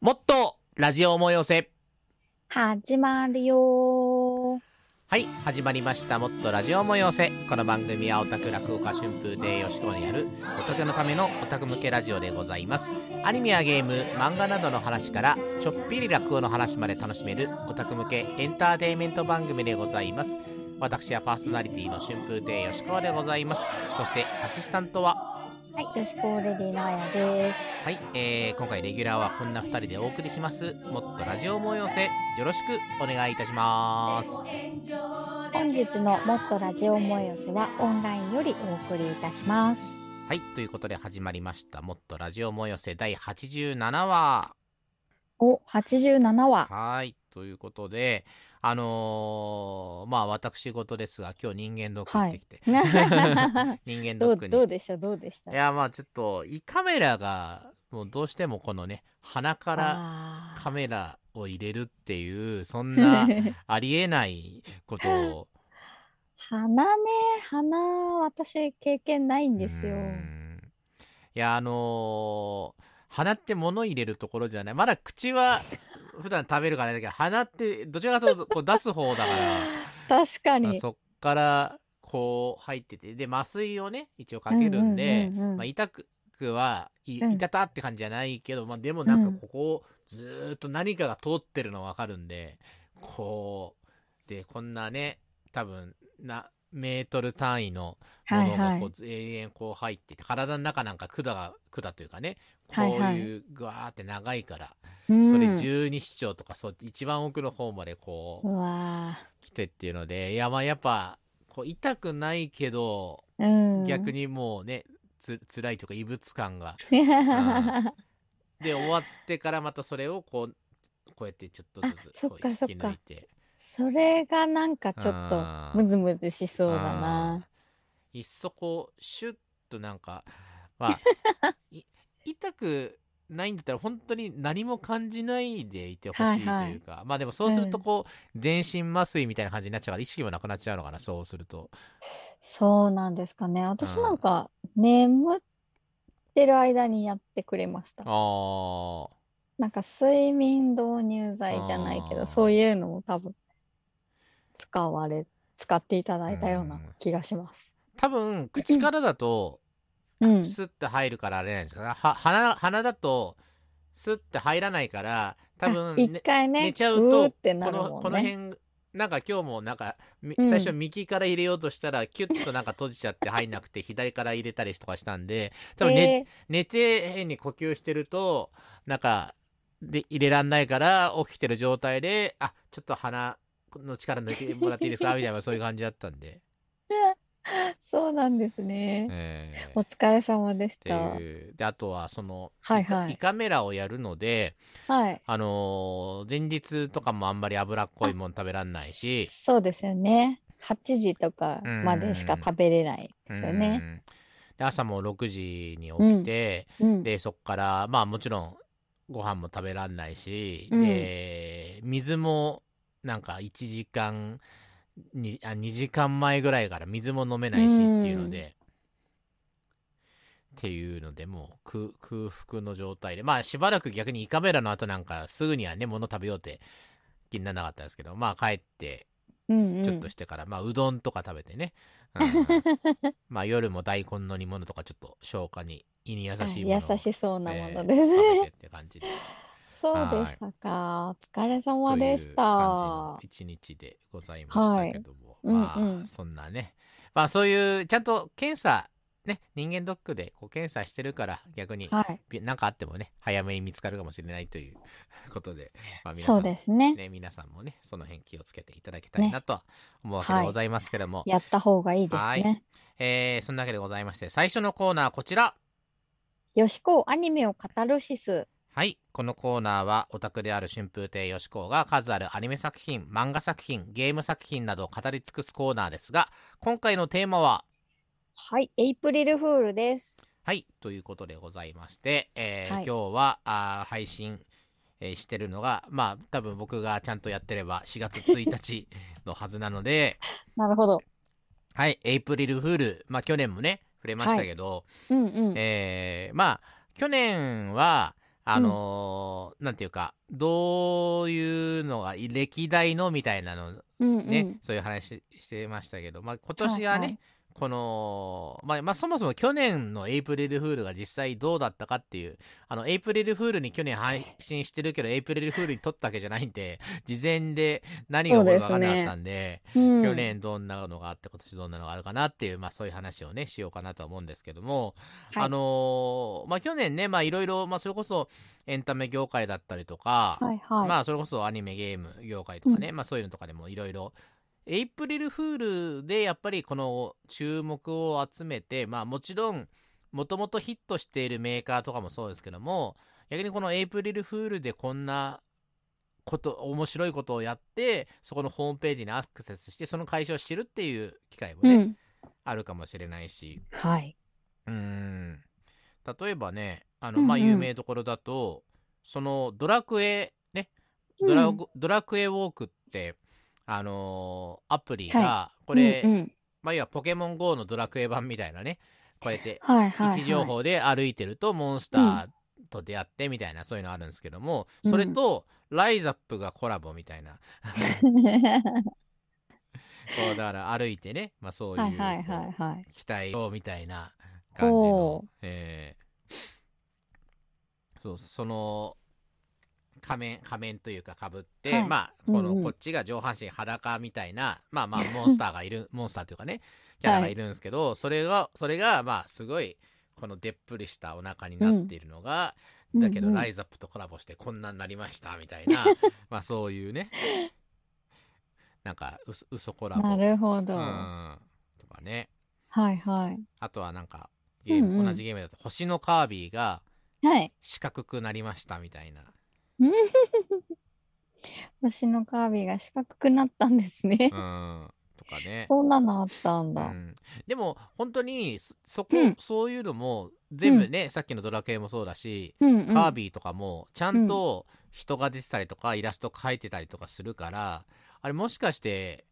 もっとラジオ思い寄せ。始まるよはい、始まりました。もっとラジオ思い寄せ。この番組はオタク落語家春風亭よしこにやるオタクのためのオタク向けラジオでございます。アニメやゲーム、漫画などの話からちょっぴり落語の話まで楽しめるオタク向けエンターテインメント番組でございます。私はパーソナリティの春風亭よしこでございます。そしてアシスタントははい、よしこレディのあやです。はい、えー、今回レギュラーはこんな2人でお送りします。もっとラジオ思い寄せ、よろしくお願いいたします。本日のもっとラジオ思い寄せはオンラインよりお送りいたします。はい、ということで始まりました。もっとラジオ思い寄せ第87話。お、87話。はい、ということで、あのーまあ私事ですが、今日人間ドック行ってきて、人間ドックに。どうどうでした？どうでした？いや、まあちょっと、胃カメラが、もうどうしてもこのね、鼻からカメラを入れるっていう、そんな ありえないことを。鼻ね、鼻、私経験ないんですよ。いやあのー鼻って物入れるところじゃない。まだ口は 普段食べるからだけど鼻ってどちらかというとこう出す方だから。確かに。まあそっからこう入ってて。で麻酔をね一応かけるんで、うんうんうんうん。まあ、痛くは痛たって感じじゃないけど、まあ、でもなんかここをずーっと何かが通ってるの分かるんでこうでこんなね多分なメートル単位のものがこう永遠こう入ってて、体の中なんか管が管というかねこうはい。うぐわーって長いから、うん。それ十二指腸とかそう一番奥の方までこう来てっていうのでいやまあやっぱこう痛くないけど。逆にもうねつ辛いというか異物感が。に。で終わってからまたそれをこうこうやってちょっとずつ引き抜いてそれがなんかちょっとあー。ムズムズしそうだあな。ー。いっそこうシュッとなんかまあ い痛くないんだったら本当に何も感じないでいてほしいとはいはい。いうか、まあでもそうするとうん。こう、全身麻酔みたいな感じになっちゃうから意識もなくなっちゃうのかなそうすると。そうなんですかね。私なんか眠ってる間にやってくれました。あー。なんか睡眠導入剤じゃないけあー。ど、そういうのも多分使われ、使っていただいたような気がします。多分口からだとうん。スッて入るからあれなんですかは鼻鼻だとスッて入らないから多分、一ね回ね、寝ちゃうとってなこの。この辺なんか今日もなんか最初右から入れようとしたらキュッとなんか閉じちゃって入んなくて左から入れたりとかしたんで多分寝,、えー寝て変に呼吸してるとなんかで入れらんないから起きてる状態であちょっと鼻の力抜いてもらっていいですか？みたいなそういう感じだったんで、そうなんですね。えおー疲れ様でした。であとはその、はいはい胃カメラをやるのではい。あのー前日とかもあんまり脂っこいもん食べらんないしそうですよね。8時とかまでしか食べれないですようね。んで朝も6時に起きて、うん。でそっからまあもちろんご飯も食べらんないし、うんで水もなんか1時間にあ2時間前ぐらいから水も飲めないしっていうので、っていうのでもう空空腹の状態で。まあしばらく逆に胃カメラの後なんかすぐにはね物食べようって気にならなかったんですけど。まあ帰ってうんうん。ちょっとしてから、まあうどんとか食べてね、うん。まあ夜も大根の煮物とかちょっと消化に胃に優しいもの優しそうなものえーですね。食べてって感じでそうでしたか。お疲れ様でした。一日でございましたけども、はいまあ、うんうんそんなねまあそういうちゃんと検査ね人間ドックでこう検査してるから逆にはい。びなんかあってもね早めに見つかるかもしれないということで、まあ、皆さそうんですね。ね皆さんもねその辺気をつけていただきたいなとは思うわけでございますけども、やった方がいいですはいね。えーそんなわけでございまして最初のコーナーはこちらよしこアニメをカタルシス。はい。このコーナーは、オタクである春風亭よしこうが数あるアニメ作品、漫画作品、ゲーム作品などを語り尽くすコーナーですが、今回のテーマは、はい。エイプリルフールです。はい。ということでございまして、えーはい今日はあー配信、えーしてるのが、まあ、多分僕がちゃんとやってれば4月1日 のはずなので、なるほど。はい。エイプリルフール、まあ去年もね、触れましたけど、うんうん。えーまあ去年はあのーなんていうかどういうのが歴代のみたいなのうんうん。ね、そういう話してましたけど、まあ、今年はね、はいはいこの、まあ、まあ、そもそも去年のエイプリルフールが実際どうだったかっていう、あの、エイプリルフールに去年配信してるけど、エイプリルフールに撮ったわけじゃないんで、事前で何が起こるか分かんなかったんで、うん。去年どんなのがあって、今年どんなのがあるかなっていう、まあそういう話をね、しようかなとは思うんですけども、はい。あのーまあ去年ね、まあいろいろ、まあそれこそエンタメ業界だったりとか、はいはい。まあそれこそアニメゲーム業界とかね、まあそういうのとかでもいろいろエイプリルフールでやっぱりこの注目を集めてまあもちろんもともとヒットしているメーカーとかもそうですけども逆にこのエイプリルフールでこんなこと面白いことをやってそこのホームページにアクセスしてその会社を知るっていう機会もね、うん。あるかもしれないしはい。うーん例えばねあの、うんうんまあ有名どころだとそのドラクエねドラ,、うんドラクエウォークってあのーアプリが、はこれ、うんうん。まあ要はポケモン GO のドラクエ版みたいなね。こうやって。位置情報で歩いてるとモンスターと出会ってみたいな、そういうのあるんですけどもそれとライザップがコラボみたいな、こうだから歩いてね、まあ、そういうはいはいはいはい。期待をみたいな感じほのう、えー。そうその仮面仮面というかかぶって、はい。まあこの、うんうん。こっちが上半身裸みたいなまあまあ モンスターがいるモンスターというかねキャラがい。るんですけど、それがそれがまあすごいこのでっぷりしたお腹になっているのが、だけど、うんうん。ライザップとコラボしてこんなになりましたみたいな まあそういうねなんかうそ嘘コラボ。なるほど。うはん。とかね。いはい。あとはなんかゲーム、うんうん。同じゲームだと星のカービィがはい。四角くなりましたみたいな 星のカービィが四角くなったんですね。う。ん。とかね。そんなのあったんだ。うん、でも本当にそそこ、うん。そういうのも全部ね、さっきのドラクエもそうだし、うんうん。カービィとかもちゃんと人が出てたりとか、イラスト描いてたりとかするからあれもしかして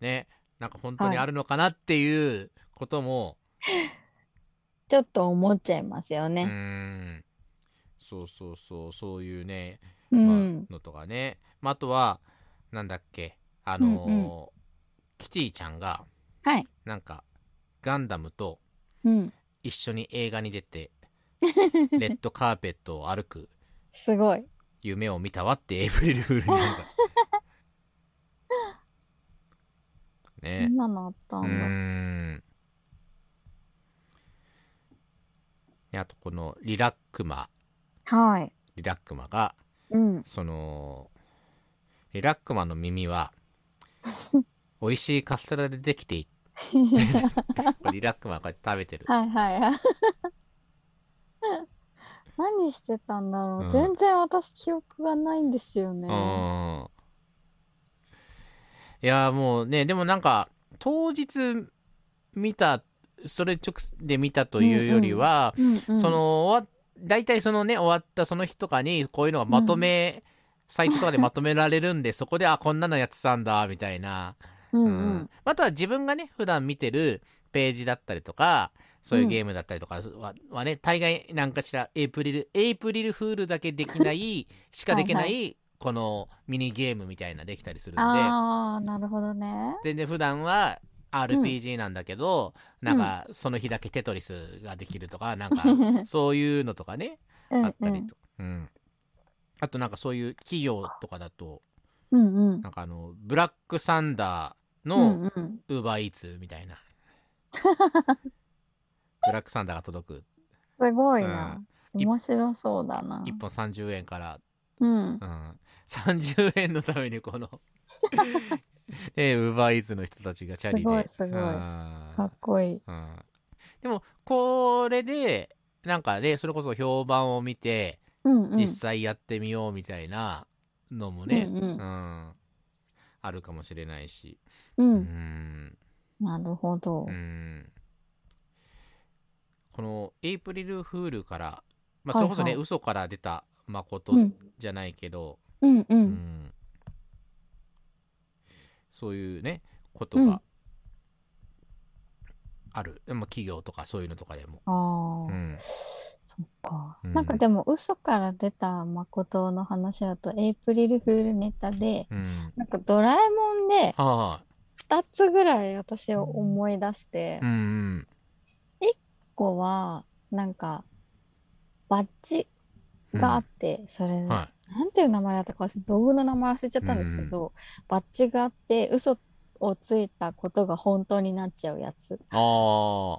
ねなんか本当にあるのかなっていうことも、ちょっと思っちゃいますようね。ん。そうそうそうそういうね、うまあん。のとかね、まあ、あとはなんだっけあのーうんうキティちゃんがはい。なんかガンダムとうん。一緒に映画に出て レッドカーペットを歩くすごい。夢を見たわってエイプリルフールになんか そねんなのあったうんーだ。あとこのリラックマはい。リラックマがうん。そのリラックマの耳は 美味しいカステラでできてい リラックマがこうやって食べてるはいはいはい。何してたんだろう。うん全然私記憶がないんですようね。んいやもうねでもなんか当日見たそれ直で見たというよりは、うんうんその終わ大体そのね終わったその日とかにこういうのがまとめ、サイトとかでまとめられるんでそこであこんなのやってたんだみたいな、うんううんん。あとは自分がね普段見てるページだったりとかそういうゲームだったりとかは,、はね大概なんかしらエイプリルエイプリルフールだけできないしかできないはいこのミニゲームみたいなできたりするんでああ、なるほどね。全然普段は RPG なんだけど、なんかその日だけテトリスができるとかなんか そういうのとかねうんあったりと、うんあとなんかそういう企業とかだとうんうん。なんかあのブラックサンダーうんのうん。ウーバーイーツみたいな、ブラックサンダーが届くすごいな。うん面白そうだな。1本30円から、うん。うん、30円のためにこの えウーバーイーツの人たちがチャリで。すごいすごい。うんかっこいい。うん。でもこれでなんかねそれこそ評判を見てうんうん。実際やってみようみたいなのもね、うんうん。うん。あるかもしれないし。う。うん。んなるほど。う。ん。このエイプリルフールから、まあ、それこそね、はいはい嘘から出た誠うん。じゃないけど、うんう。うんんそういうねことうん。がある、まあ、企業とかそういうのとかでも、ああ、うん。そっか。うん。なんかでも嘘から出た誠の話だとエイプリルフールネタで、うん。なんかドラえもんでは2つぐらい私を思い出してい、うんうん。1個はなんかバッジがあって、それ、はなんていう名前だったか忘れ道具の名前忘れちゃったんですけど、バッジがあって嘘をついたことが本当になっちゃうやつ。ああ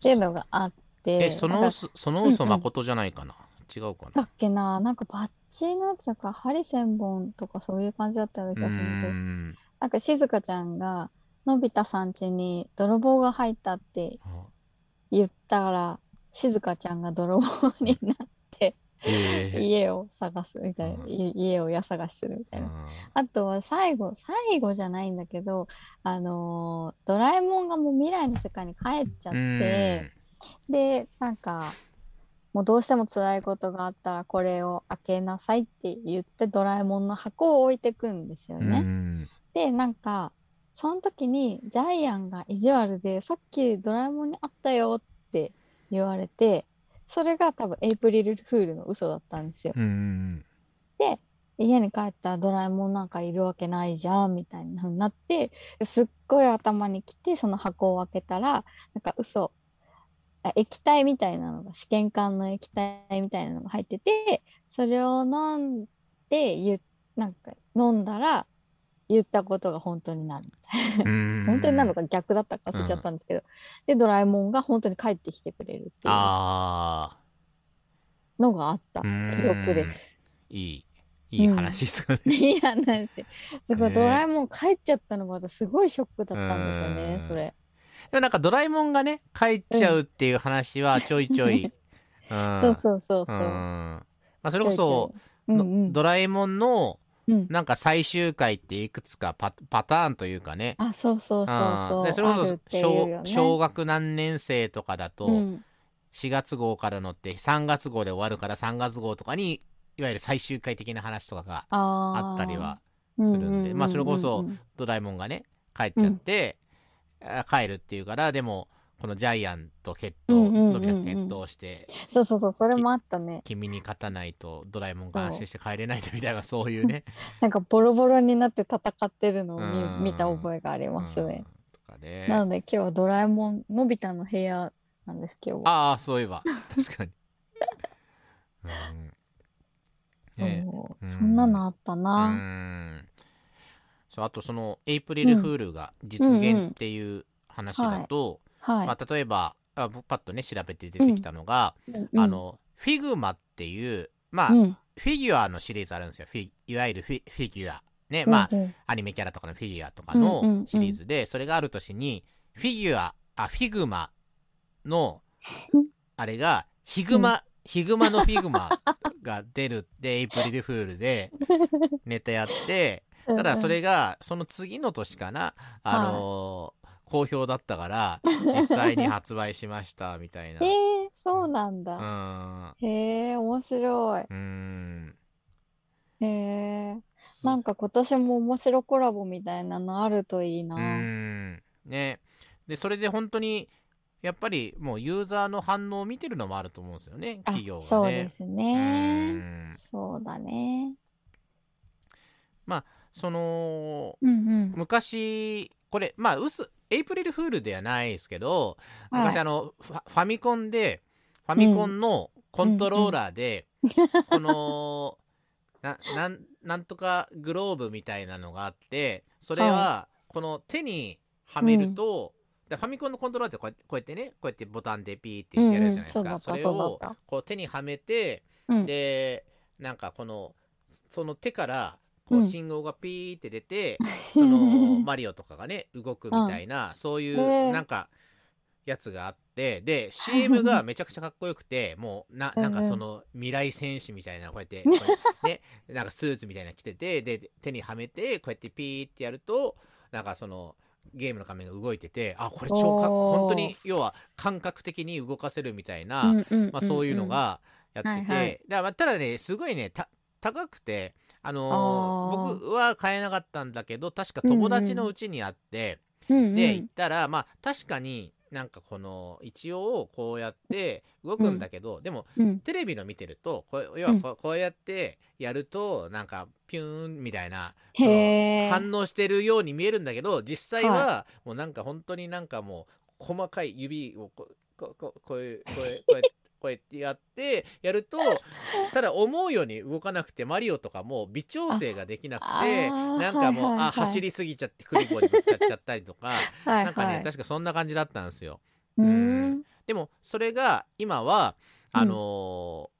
ていうのがあってえその嘘その嘘うんうん誠じゃないかな？違うかだなっけな？なんかバッジのやつだか針千本とかそういう感じだったような気うがするんだけど。ん。なんか静香ちゃんがのび太さん家に泥棒が入ったって言ったから静香ちゃんが泥棒になっ家。を探すみたいな、うん。い家を家探しするみたいな。あとは最後、最後じゃないんだけど、あのードラえもんがもう未来の世界に帰っちゃっうん。て、で、なんか、もうどうしても辛いことがあったらこれを開けなさいって言ってドラえもんの箱を置いてくんですようんね。うん。で、なんか、その時にジャイアンが意地悪で、さっきドラえもんにあったよって言われて、それが多分エイプリルフールの嘘だったんですよ。うんで、家に帰ったらドラえもんなんかいるわけないじゃんみたいな風になって、すっごい頭にきて、その箱を開けたら、なんか嘘、あ液体みたいなのが、試験管の液体みたいなのが入ってて、それを飲んで、なんか飲んだら、言ったことが本当になるみたいな。うん。本当になるのか逆だったか忘れちゃったんですけど、で、ドラえもんが本当に帰ってきてくれるっていうああのがあった。うん。記憶です。いい。いい話ですよね。いや、なん。ですよ。すごい、ね。ドラえもん帰っちゃったのが私すごいショックだったんですようね、ん。それ。でもなんかドラえもんがね帰っちゃうっていう話はちょいちょい、うん。そうそうそうそう。うん。まあ、それこそうんうん、ドラえもんのうん。なんか最終回っていくつかパパターンというかね。あ、そうそうそうそう。ん。でそれこそ小よね。小学何年生とかだとうん、4月号からのって3月号で終わるから3月号とかにいわゆる最終回的な話とかがあったりはするんで。まあそれこそうんうんうん。ドラえもんがね帰っちゃって、あ帰るっていうからでもこのジャイアンと決闘、うんうんうんうんのび太と決闘してそうそうそう、それもあったね。君に勝たないとドラえもんが安心して帰れないみたいなそういうね。なんかボロボロになって戦ってるのをうん。見見た覚えがありますね。ね。なので今日はドラえもん、のび太の部屋なんです、今日は。ああそういえば。確かに、うん。そう、そんなのあったような。ん。そうあとそのエイプリルフールが実現っていう話だと、はい。まあ、例えばあパッとね調べて出てきたのが、うん。あ、のフィグマっていうまあ、うん。フィギュアのシリーズあるんですよ。フィいわゆるフィフィギュアね、まあうん。うんアニメキャラとかのフィギュアとかのシリーズで、それがある年にフィギュアあフィグマの あれがヒグマ、ヒグマのフィグマが出るってエイプリルフールで ネタやってただそれがその次の年かなあのー好評だったから 実際に発売しましたみたいな。えー、そうなんだ。んへえ、面白い。うんへえ、なんか今年も面白コラボみたいなのあるといいな。うんねでそれで本当にやっぱりもうユーザーの反応を見てるのもあると思うんですよねあ企業がね。そうですうね。んそうだね。そのうんうん。昔これまあうすエイプリルフールではないですけどはい。昔あのファミコンでファミコンのコントローラーで、このななんなんとかグローブみたいなのがあってそれはこの手にはめると、でファミコンのコントローラーってこうやってこうやってねこうやってボタンでピーってやるじゃないですか、うんうんそれをこう手にはめてうん。でなんかこのその手からこううん。信号がピーって出て、そのマリオとかがね動くみたいな、そういうなんかやつがあってで CM が めちゃくちゃかっこよくてもうななんかその未来戦士みたいな こうやってねなんかスーツみたいなの着ててで手にはめてこうやってピーってやるとなんかそのゲームの画面が動いててあこれ超か本当に要は感覚的に動かせるみたいな、うんうんうんまあ、そういうのがやってて、はいはい。だまあただねすごいねた高くて、あのー僕は買えなかったんだけど確か友達のうちにあって、うんうん。で行ったらまあ確かになんかこの一応こうやって動くんだけど、でもうん。テレビの見てるとこう要はこうこうやってやるとなんかピューンみたいなそのへえ。反応してるように見えるんだけど実際はもうなんか本当になんかもう細かい指をここここういうこういうこうやってこうやってやってやると ただ思うように動かなくてマリオとかも微調整ができなくあてなんかもう、はいはいはいあ走りすぎちゃってクリボーにぶつかっちゃったりとか はいなんかね、はい。確かそんな感じだったんですよ。うんん。でもそれが今はうんあの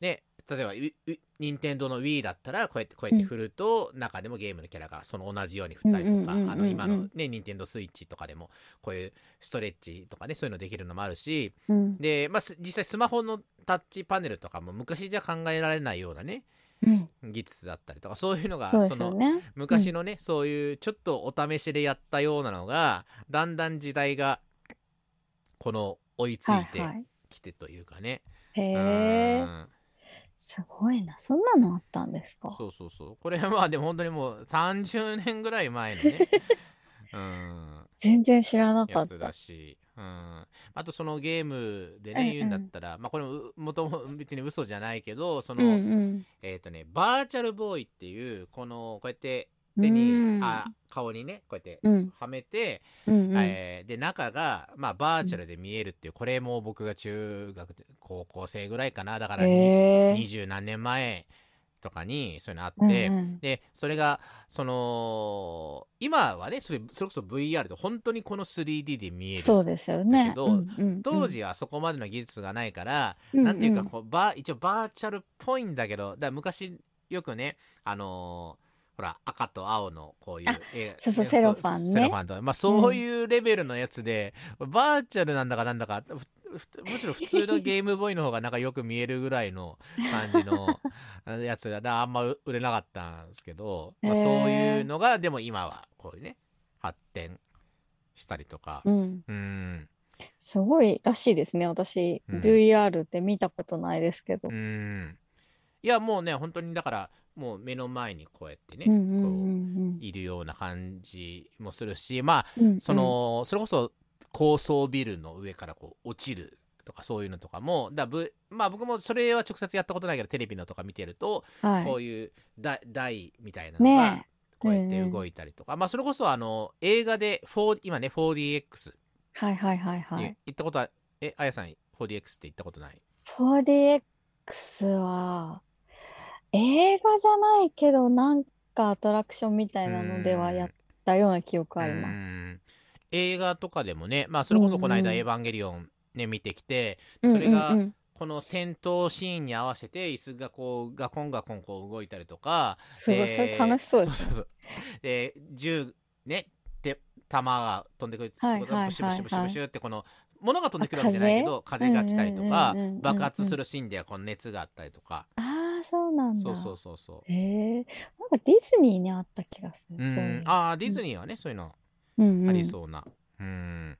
ーね例えば任天堂の Wii だったらこうやってこうやって振ると、中でもゲームのキャラがその同じように振ったりとか、あの今のね任天堂スイッチとかでもこういうストレッチとかねそういうのできるのもあるしうん。で、まあ、す実際スマホのタッチパネルとかも昔じゃ考えられないようなねうん。技術だったりとかそういうのがその。昔のね、そういうちょっとお試しでやったようなのがだんだん時代がこの追いついて。きてというかね、へ。んすごいな。そんなのあったんですか？そうそうそうこれはまあでも本当にもう30年ぐらい前のね うん全然知らなかやつっただ。し、うん、あとそのゲームでうんうんね言うんだったら、まあこれももとも別に嘘じゃないけどその、うんうん。えっ、とねバーチャルボーイっていうこのこうやって手に、うん。あ顔にねこうやってうん。はめて、うんうん。えーで中が、まあ、バーチャルで見えるっていう、これも僕が中学高校生ぐらいかな。だから。二十何年前とかにそういうのあうんって、うんでそれがその今はねそれそれこそ VR で本当にこの 3D で見える。そうですよだねけ。どうんうんうん。当時はそこまでの技術がないから、うんうん。なんていうかこうバー一応バーチャルっぽいんだけどだ昔よくねあのーほら赤と青のこういうあ絵そうそうねセロファンね。セロファンとか。まあそういうレベルのやつで、バーチャルなんだかなんだかむしろ普通のゲームボーイの方がなんかよく見えるぐらいの感じの やつがあんま売れなかったんですけど、まあ、そういうのがでも今はこういうね発展したりとか。うん。うん。すごいらしいですね。私、うん。VR って見たことないですけど。う。ん。いやもうね本当にだからもう目の前にこうやってね、こういるような感じもするしまあうんうん。その、それこそ高層ビルの上からこう落ちるとかそういうのとかもだぶまあ僕もそれは直接やったことないけどテレビのとか見てると。こういう台台みたいなのがねこうやって動いたりとか、まあそれこそあの映画で4今ね 4DX はいはいはいはにい。行ったことは、えあやさん 4DX って行ったことない？4DX は映画じゃないけどなんかアトラクションみたいなのではやったような記憶あります。うん。映画とかでもねまあそれこそこの間「うんうんエヴァンゲリオン」ね見てきてうんそれがうん。うんこの戦闘シーンに合わせて椅子がこうガコンガコンこう動いたりとかすごい、それ楽しそうです。そうそうそう。で銃ねで弾が飛んでくるってことはブシュブシュブシュブシュってこの物が飛んでくるわけじゃないけど風が来たりとかうんうんうんうんうん爆発するシーンではこの熱があったりとか。ああ、そうなんだ。そうそうそうそう。へえ。なんかディズニーにあった気がする。うん。ああディズニーはねそういうのうん。うんありそうな。うん。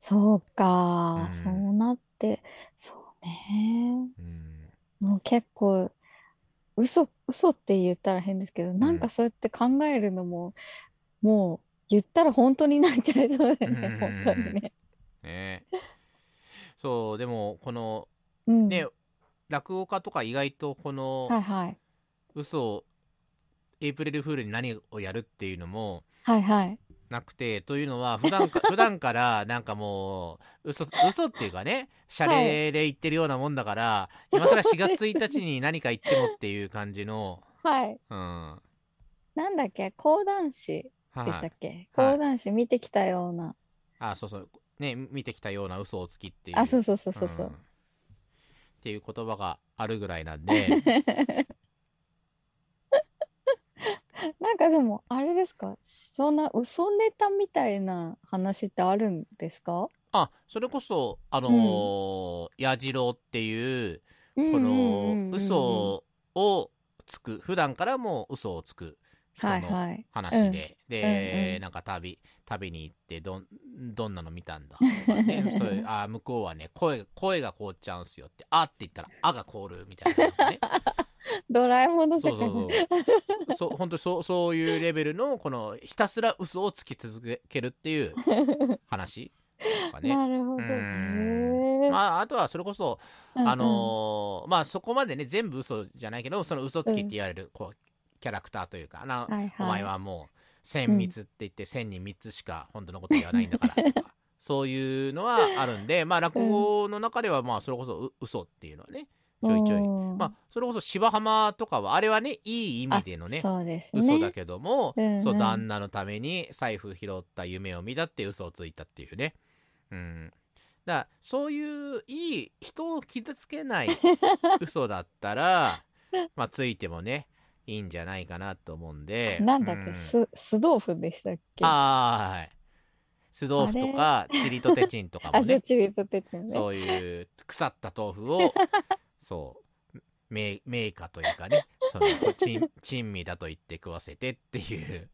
そうか、うん。そうなって、そうね。うん。もう結構、嘘、嘘って言ったら変ですけど、なんかそうやって考えるのも、もう言ったら本当になっちゃいそうだよね、うん。本当にね。ね。そうでもこのうん。ね落語家とか意外とこのはいはい。嘘をエイプリルフールに何をやるっていうのもはいはい。なくてというのは普段か 普段からなんかもう嘘嘘っていうかね謝礼で言ってるようなもんだから、今更4月1日に何か言ってもっていう感じの、はい。うん、はなんだっけ、講談師いでしたっけ、はい講談師見てきたような。あそうそうね見てきたような嘘をつきっていうあ、そうそうそうそうそう。んっていう言葉があるぐらいなんで。なんかでも、あれですか、そんな嘘ネタみたいな話ってあるんですか？あそれこそあのー矢次郎っていうここの嘘をつく。普段からも嘘をつく人はいのはい。話で、で、うんうん。なんか旅旅に行ってどんどんなの見たんだ？とかね。そういうあ向こうはね声声が凍っちゃうんすよって。あって言ったらあが凍るみたいな、ね、ドラえもんの世そうそ界うそう。そう本当にそうそういうレベルのこのひたすら嘘をつき続けるっていう 話とかね。なるほど。まあ、あとはそれこそ、うんうん。あのーまあそこまでね全部嘘じゃないけどその嘘つきって言われる、こうキャラクターというかな、はいはい。お前はもう千密って言って千に三つしか本当のこと言わないんだからとか そういうのはあるんでまあ落語の中ではまあそれこそう嘘っていうのはねちょいちょい。うん。まあそれこそ芝浜とかはあれはねいい意味でのねそうですね。嘘だけども、うんうん。そう旦那のために財布拾った夢を見たって嘘をついたっていうね。うん、だそういういい人を傷つけない 嘘だったらまあついてもねいいんじゃないかなと思うんで。なんだっけ、うんす酢豆腐でしたっけ？あーはい。酢豆腐とかチリとテチンとかあ、もね。そういう腐った豆腐を そう名名家というかねその珍 珍味だと言って食わせてっていう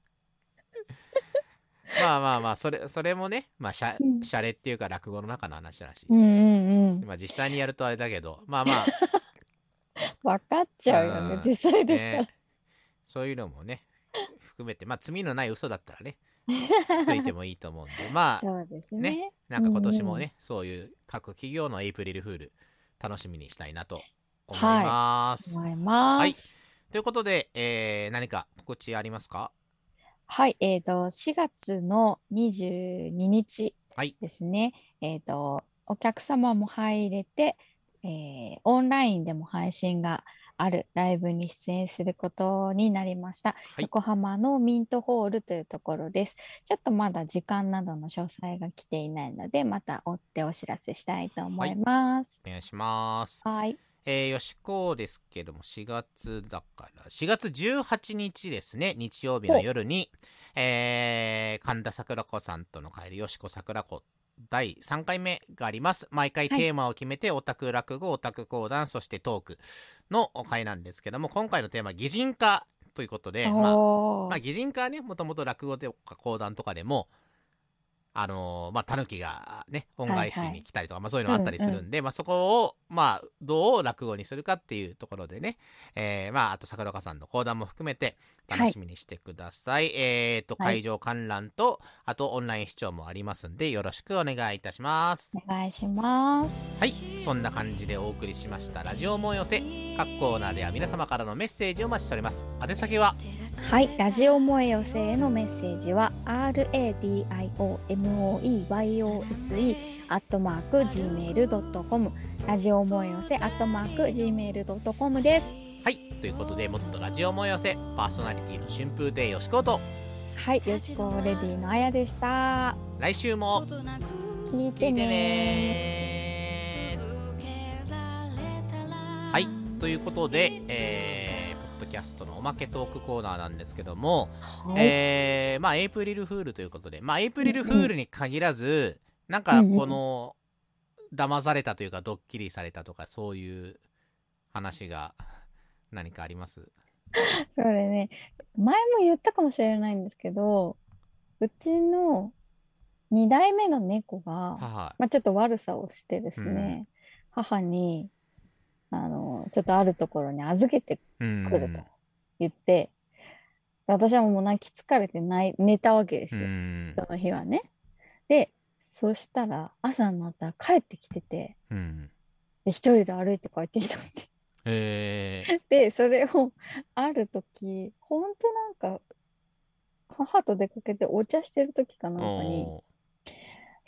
まあまあまあそれそれもねまあしゃうんシャレっていうか落語の中の話だし、うんうんうん。まあ実際にやるとあれだけどまあまあ分かっちゃうようん、ね実際でしたら。ねそういうのもね 含めてまあ罪のない嘘だったらねついてもいいと思うんで まあそうですねね。なんか今年もうんね、そういう各企業のエイプリルフール楽しみにしたいなと思います。思います。ということで、えー何か告知ありますか？はい、えっ、と、4月の22日はいですね。えっ、と、お客様も入れて、えーオンラインでも配信があるライブに出演することになりました。はい横浜のミントホールというところです。ちょっとまだ時間などの詳細が来ていないので、また追ってお知らせしたいと思います。お願いします。はい。えー、よしこですけども、4月だから、4月18日ですね、日曜日の夜に、えー、神田桜子さんとの会で、よしこ桜子第3回目があります。毎回はいテーマを決めて、オタク落語、オタク講談、そしてトークの会なんですけども、今回のテーマは擬人化ということで、まあ、まあ、擬人化はね、もともと落語とか講談とかでも、あのーまあ、タヌキがね、恩返しに来たりとか、まあ、そういうのあったりするんで、まあ、そこを、まあ、どう落語にするかっていうところでね、えーまあ、あと桜岡さんの講談も含めて楽しみにしてください。えっ、と、はい会場観覧と、あとオンライン視聴もありますんで、よろしくお願いいたします。お願いします。はい、そんな感じでお送りしましたラジオもよせ。各コーナーでは皆様からのメッセージをお待ちしております。宛先は、はい、ラジオ萌え寄せへのメッセージは radiomoeyose アットマーク gmail.com ラジオ萌え寄せアットマーク gmail.com です。はい、ということで、もっとラジオもよせ、パーソナリティの春風亭よしこと、はい、よしこレディのあやでした。来週も聞いてねはいということで、えーポッドキャストのおまけトークコーナーなんですけども、はい、えーまあエイプリルフールということでまあエイプリルフールに限らず、なんかうんうん。この騙されたというかドッキリされたとかそういう話が何かあります？それね、前も言ったかもしれないんですけど、うちの2代目の猫が、母まあ、ちょっと悪さをしてですね、母にあのちょっとあるところに預けてうん来ると言って、私はもう泣き疲れてない寝たわけですうよ、ん。その日はね。でそしたら朝になったら帰ってきててうん。で一人で歩いて帰ってきたって。えー、でそれをある時ほんとなんか母と出かけてお茶してる時かなんかにお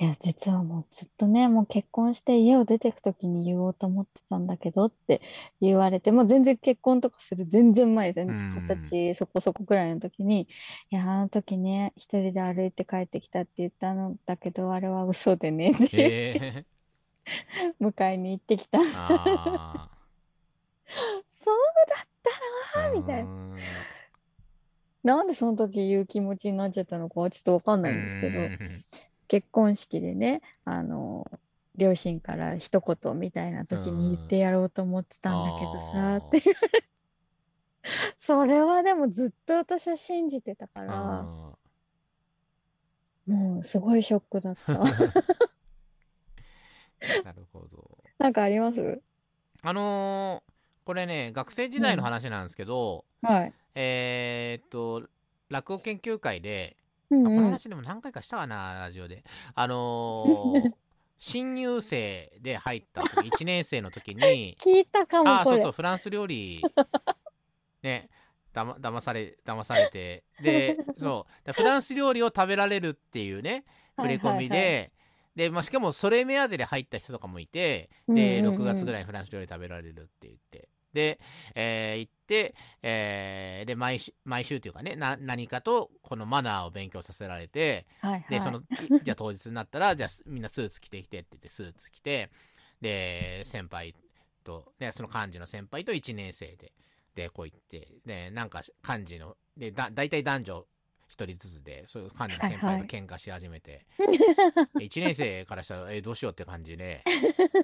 いや、実はもうずっとね、もう結婚して家を出てくときに言おうと思ってたんだけどって言われて、もう全然結婚とかする全然前ですよね。うん。二十歳そこそこくらいの時に、いや、あの時ね、一人で歩いて帰ってきたって言ったのだけど、あれは嘘でね、ってえ。ー、迎えに行ってきた。あ そうだーみたいな。なんでその時言う気持ちになっちゃったのかはちょっとわかんないんですけど、うん結婚式でね、あの、両親から一言みたいな時に言ってやろうと思ってたんだけどさ、って言われて。それはでもずっと私は信じてたから、あもうすごいショックだった。ー なるほど。なんかあります？あのーこれね学生時代の話なんですけど、はい。えーっと落語研究会でうんあこのうん。話でも何回かしたかなラジオで。あのー 新入生で入った時1年生の時に 聞いたかも。あそうそうフランス料理 ねだま騙され騙されて。でそう。だフランス料理を食べられるっていうね触れ込みで、はい。はいで、まあ、しかもそれ目当てで入った人とかもいてで、うんうんうん。6月ぐらいにフランス料理食べられるって言ってで、えー行って、えーで毎週毎週というかねな何かとこのマナーを勉強させられてはいはい。でそのい じゃあ当日になったらじゃあすみんなスーツ着てきてって言ってスーツ着てで先輩と、ね、その幹事の先輩と1年生ででこう行ってでなんか幹事のでだ大体男女1人ずつでそういう幹事の先輩と喧嘩し始めて、1年生からしたらえどうしようって感じで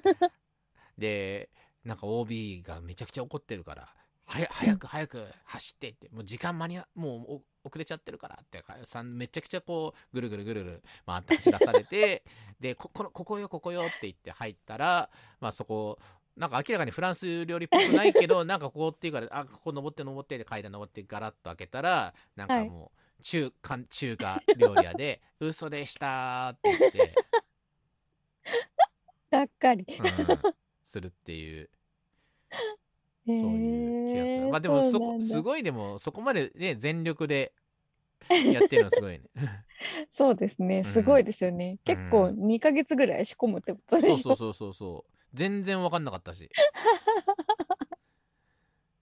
でなんか OB がめちゃくちゃ怒ってるから早早く早く走ってってもう時間間に合もうお遅れちゃってるからってかさめちゃくちゃこうぐるぐるぐるぐる回って走らされて でここのここよここよって言って入ったらまあそこなんか明らかにフランス料理っぽくないけど なんかここっていうからあここ登って登ってで階段登ってガラッと開けたらなんかもう中華中華料理屋で「嘘でした」って言って、がっかり。うん、するっていう。そういう気がへーまあでもそこすごいでもそこまでね全力で やってるのすごいね。そうですね。ん。すごいですよね。結構うん。2ヶ月ぐらい仕込むってことでしょ？そうそうそうそうそう。全然分かんなかったし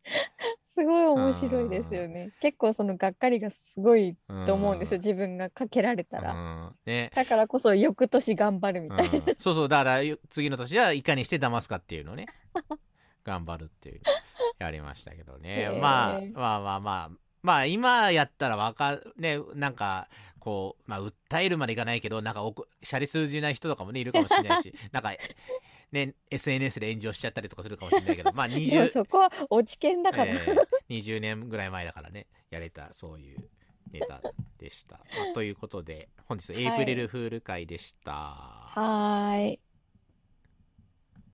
すごい面白いですよね。結構そのがっかりがすごいと思うんですよ。自分がかけられたら。うん。ね。だからこそ翌年頑張るみたいな。うん。そうそう。だからよ次の年はいかにして騙すかっていうのをね。頑張るっていうのやりましたけどね、まあまあまあまあ。まあ今やったらわかねなんかこうまあ訴えるまでいかないけどなんかおこシャレ通じない人とかもねいるかもしれないし。なんかね SNS で炎上しちゃったりとかするかもしれないけどまあでも20そこは落ち研だから。えー20年ぐらい前だからねやれたそういうネタでした、まあということで本日エイプリルフール会でした、はーい。